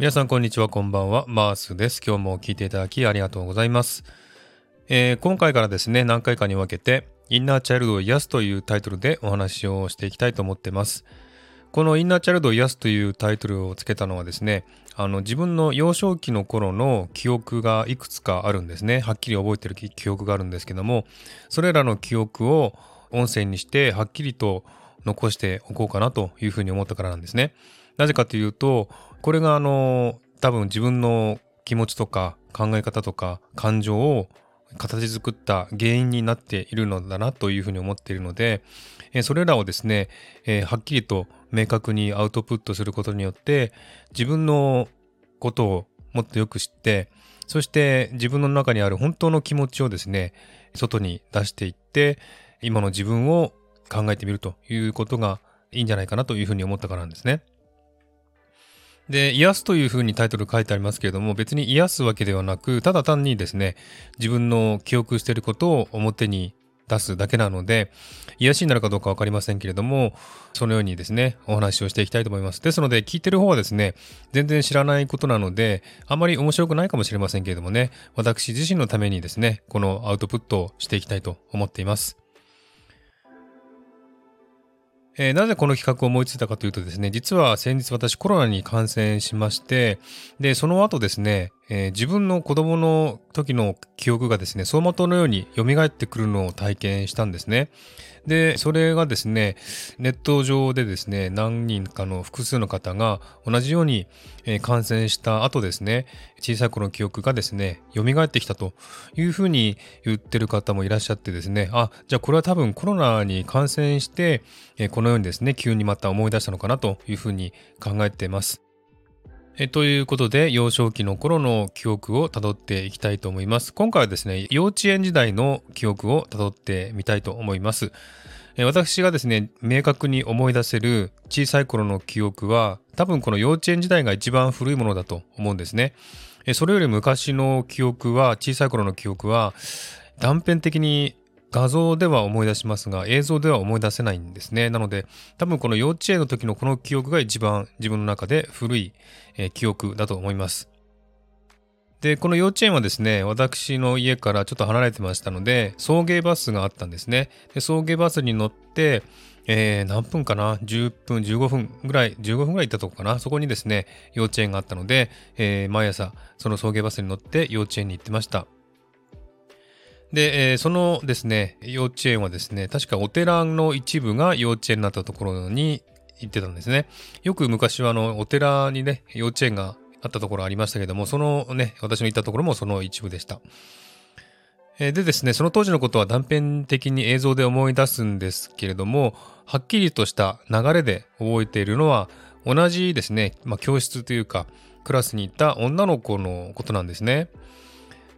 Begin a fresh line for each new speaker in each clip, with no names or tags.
皆さんこんにちはこんばんは。マースです。今日も聞いていただきありがとうございます、えー、今回からですね何回かに分けてインナーチャイルドを癒すというタイトルでお話をしていきたいと思ってます。このインナーチャイルドを癒すというタイトルをつけたのはですねあの自分の幼少期の頃の記憶がいくつかあるんですね。はっきり覚えてる記憶があるんですけどもそれらの記憶を音声にしてはっきりと残しておこうかなというふうに思ったからなんですね。なぜかというとこれがあの多分自分の気持ちとか考え方とか感情を形作った原因になっているのだなというふうに思っているので、えそれらをですね、えはっきりと明確にアウトプットすることによって自分のことをもっとよく知ってそして自分の中にある本当の気持ちをですね外に出していって今の自分を考えてみるということがいいんじゃないかなというふうに思ったからなんですね。で、癒すというふうにタイトル書いてありますけれども、別に癒すわけではなく、ただ単にですね、自分の記憶していることを表に出すだけなので、癒しになるかどうかわかりませんけれども、そのようにですね、お話をしていきたいと思います。ですので、聞いてる方はですね、全然知らないことなので、あまり面白くないかもしれませんけれどもね、私自身のためにですね、このアウトプットをしていきたいと思っています。えー、なぜこの企画を思いついたかというとですね、実は先日私コロナに感染しまして、で、その後ですね、えー、自分の子供の時の記憶がですね、走馬灯のように蘇ってくるのを体験したんですね。で、それがですね、ネット上でですね、何人かの複数の方が同じように、え、感染した後ですね、小さい頃の記憶がですね、蘇ってきたというふうに言ってる方もいらっしゃってですね、あ、じゃあこれは多分コロナに感染して、え、このようにですね、急にまた思い出したのかなというふうに考えています。えということで、幼少期の頃の記憶をたどっていきたいと思います。今回はですね、幼稚園時代の記憶をたどってみたいと思いますえ。私がですね、明確に思い出せる小さい頃の記憶は、多分この幼稚園時代が一番古いものだと思うんですねえ。それより昔の記憶は、小さい頃の記憶は、断片的に画像では思い出しますが映像では思い出せないんですね。なので多分この幼稚園の時のこの記憶が一番自分の中で古い、え、記憶だと思います。で、この幼稚園はですね、私の家からちょっと離れてましたので、送迎バスがあったんですね。で送迎バスに乗って、えー、何分かな ?10 分、15分ぐらい、15分ぐらい行ったとこかな？そこにですね、幼稚園があったので、えー、毎朝その送迎バスに乗って幼稚園に行ってました。で、えー、そのですね、幼稚園はですね、確かお寺の一部が幼稚園になったところに行ってたんですね。よく昔はあの、お寺にね、幼稚園があったところありましたけども、そのね、私の行ったところもその一部でした。でですね、その当時のことは断片的に映像で思い出すんですけれども、はっきりとした流れで覚えているのは、同じですね、まあ、教室というか、クラスにいた女の子のことなんですね。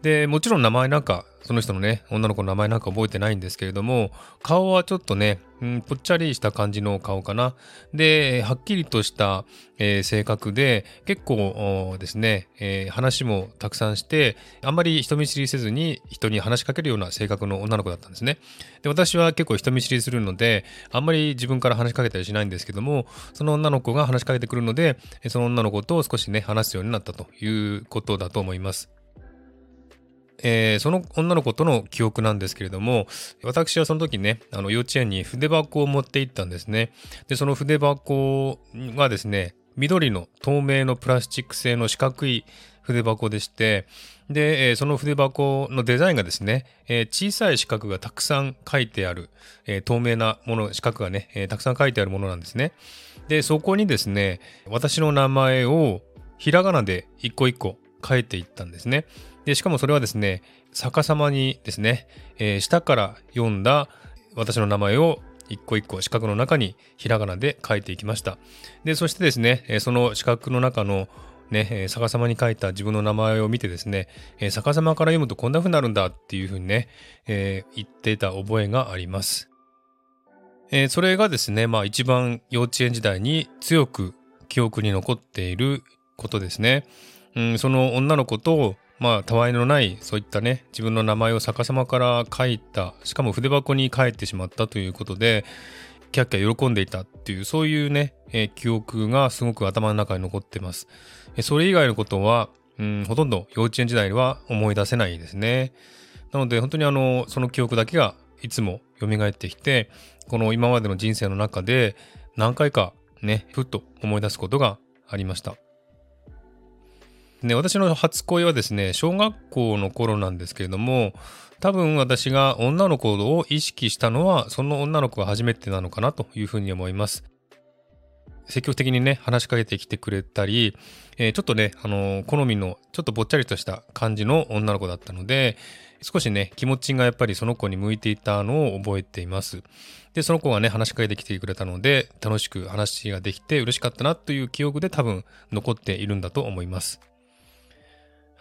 で、もちろん名前なんか、その人のね、女の子の名前なんか覚えてないんですけれども、顔はちょっとね、うん、ぽっちゃりした感じの顔かな。で、はっきりとした、えー、性格で、結構ですね、えー、話もたくさんして、あんまり人見知りせずに人に話しかけるような性格の女の子だったんですね。で、私は結構人見知りするので、あんまり自分から話しかけたりしないんですけども、その女の子が話しかけてくるので、その女の子と少しね、話すようになったということだと思います。えー、その女の子との記憶なんですけれども、私はその時ね、あの幼稚園に筆箱を持って行ったんですね。で、その筆箱がですね、緑の透明のプラスチック製の四角い筆箱でして、で、えー、その筆箱のデザインがですね、えー、小さい四角がたくさん書いてある、えー、透明なもの、四角がね、えたくさん書いてあるものなんですね。で、そこにですね、私の名前をひらがなで一個一個書いていったんですね。で、しかもそれはですね、逆さまにですね、えー、下から読んだ私の名前を一個一個四角の中にひらがなで書いていきました。で、そしてですね、その四角の中のね、逆さまに書いた自分の名前を見てですね、逆さまから読むとこんな風になるんだっていう風にね、えー、言ってた覚えがあります。それがですね、まあ一番幼稚園時代に強く記憶に残っていることですね。うん、その女の子とまあ、たわいのない、そういったね、自分の名前を逆さまから書いた、しかも筆箱に書いてしまったということで、キャッキャ喜んでいたっていう、そういうね、えー、記憶がすごく頭の中に残ってます。それ以外のことは、うん、ほとんど幼稚園時代は思い出せないですね。なので本当にあの、その記憶だけがいつも蘇ってきて、この今までの人生の中で何回かね、ふっと思い出すことがありました。ね、私の初恋はですね、小学校の頃なんですけれども、多分私が女の子を意識したのは、その女の子が初めてなのかなというふうに思います。積極的にね、話しかけてきてくれたり、えー、ちょっとね、あのー、好みの、ちょっとぼっちゃりとした感じの女の子だったので、少しね、気持ちがやっぱりその子に向いていたのを覚えています。で、その子がね、話しかけてきてくれたので、楽しく話ができて嬉しかったなという記憶で多分残っているんだと思います。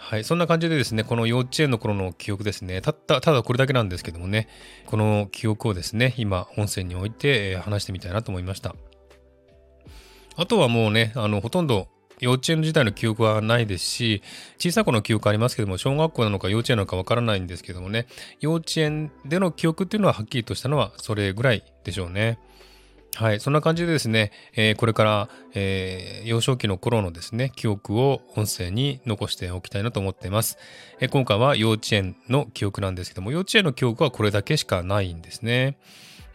はい。そんな感じでですね、この幼稚園の頃の記憶ですね、たった、ただこれだけなんですけどもね、この記憶をですね、今、音声において話してみたいなと思いました。あとはもうね、あの、ほとんど幼稚園時代の記憶はないですし、小さい頃の記憶ありますけども、小学校なのか幼稚園なのかわからないんですけどもね、幼稚園での記憶っていうのははっきりとしたのはそれぐらいでしょうね。はい。そんな感じでですね、えー、これから、えー、幼少期の頃のですね、記憶を音声に残しておきたいなと思っています。えー、今回は幼稚園の記憶なんですけども、幼稚園の記憶はこれだけしかないんですね。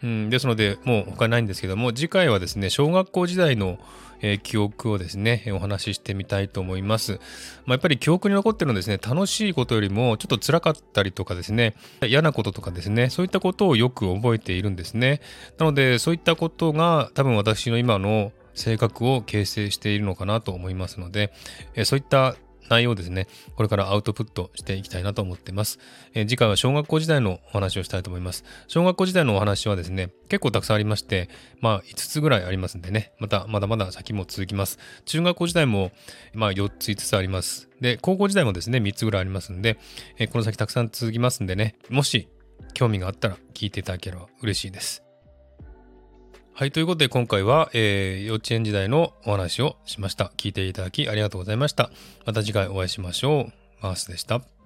うん、ですので、もう他ないんですけども、次回はですね、小学校時代の、え、記憶をですね、お話ししてみたいと思います。まあ、やっぱり記憶に残ってるのはですね、楽しいことよりもちょっと辛かったりとかですね、嫌なこととかですね、そういったことをよく覚えているんですね。なので、そういったことが多分私の今の性格を形成しているのかなと思いますので、えそういった内容をですね、これからアウトプットしていきたいなと思っています。えー、次回は小学校時代のお話をしたいと思います。小学校時代のお話はですね、結構たくさんありまして、まあ5つぐらいありますんでね、またまだまだ先も続きます。中学校時代もまあ4つ5つあります。で、高校時代もですね、3つぐらいありますんで、えー、この先たくさん続きますんでね、もし興味があったら聞いていただければ嬉しいです。はい。ということで、今回は、えー、幼稚園時代のお話をしました。聞いていただきありがとうございました。また次回お会いしましょう。マースでした。